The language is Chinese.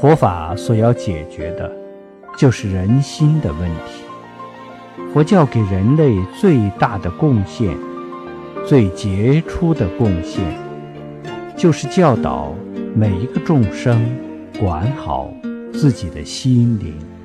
佛法所要解决的就是人心的问题。佛教给人类最大的贡献最杰出的贡献就是教导每一个众生管好自己的心灵。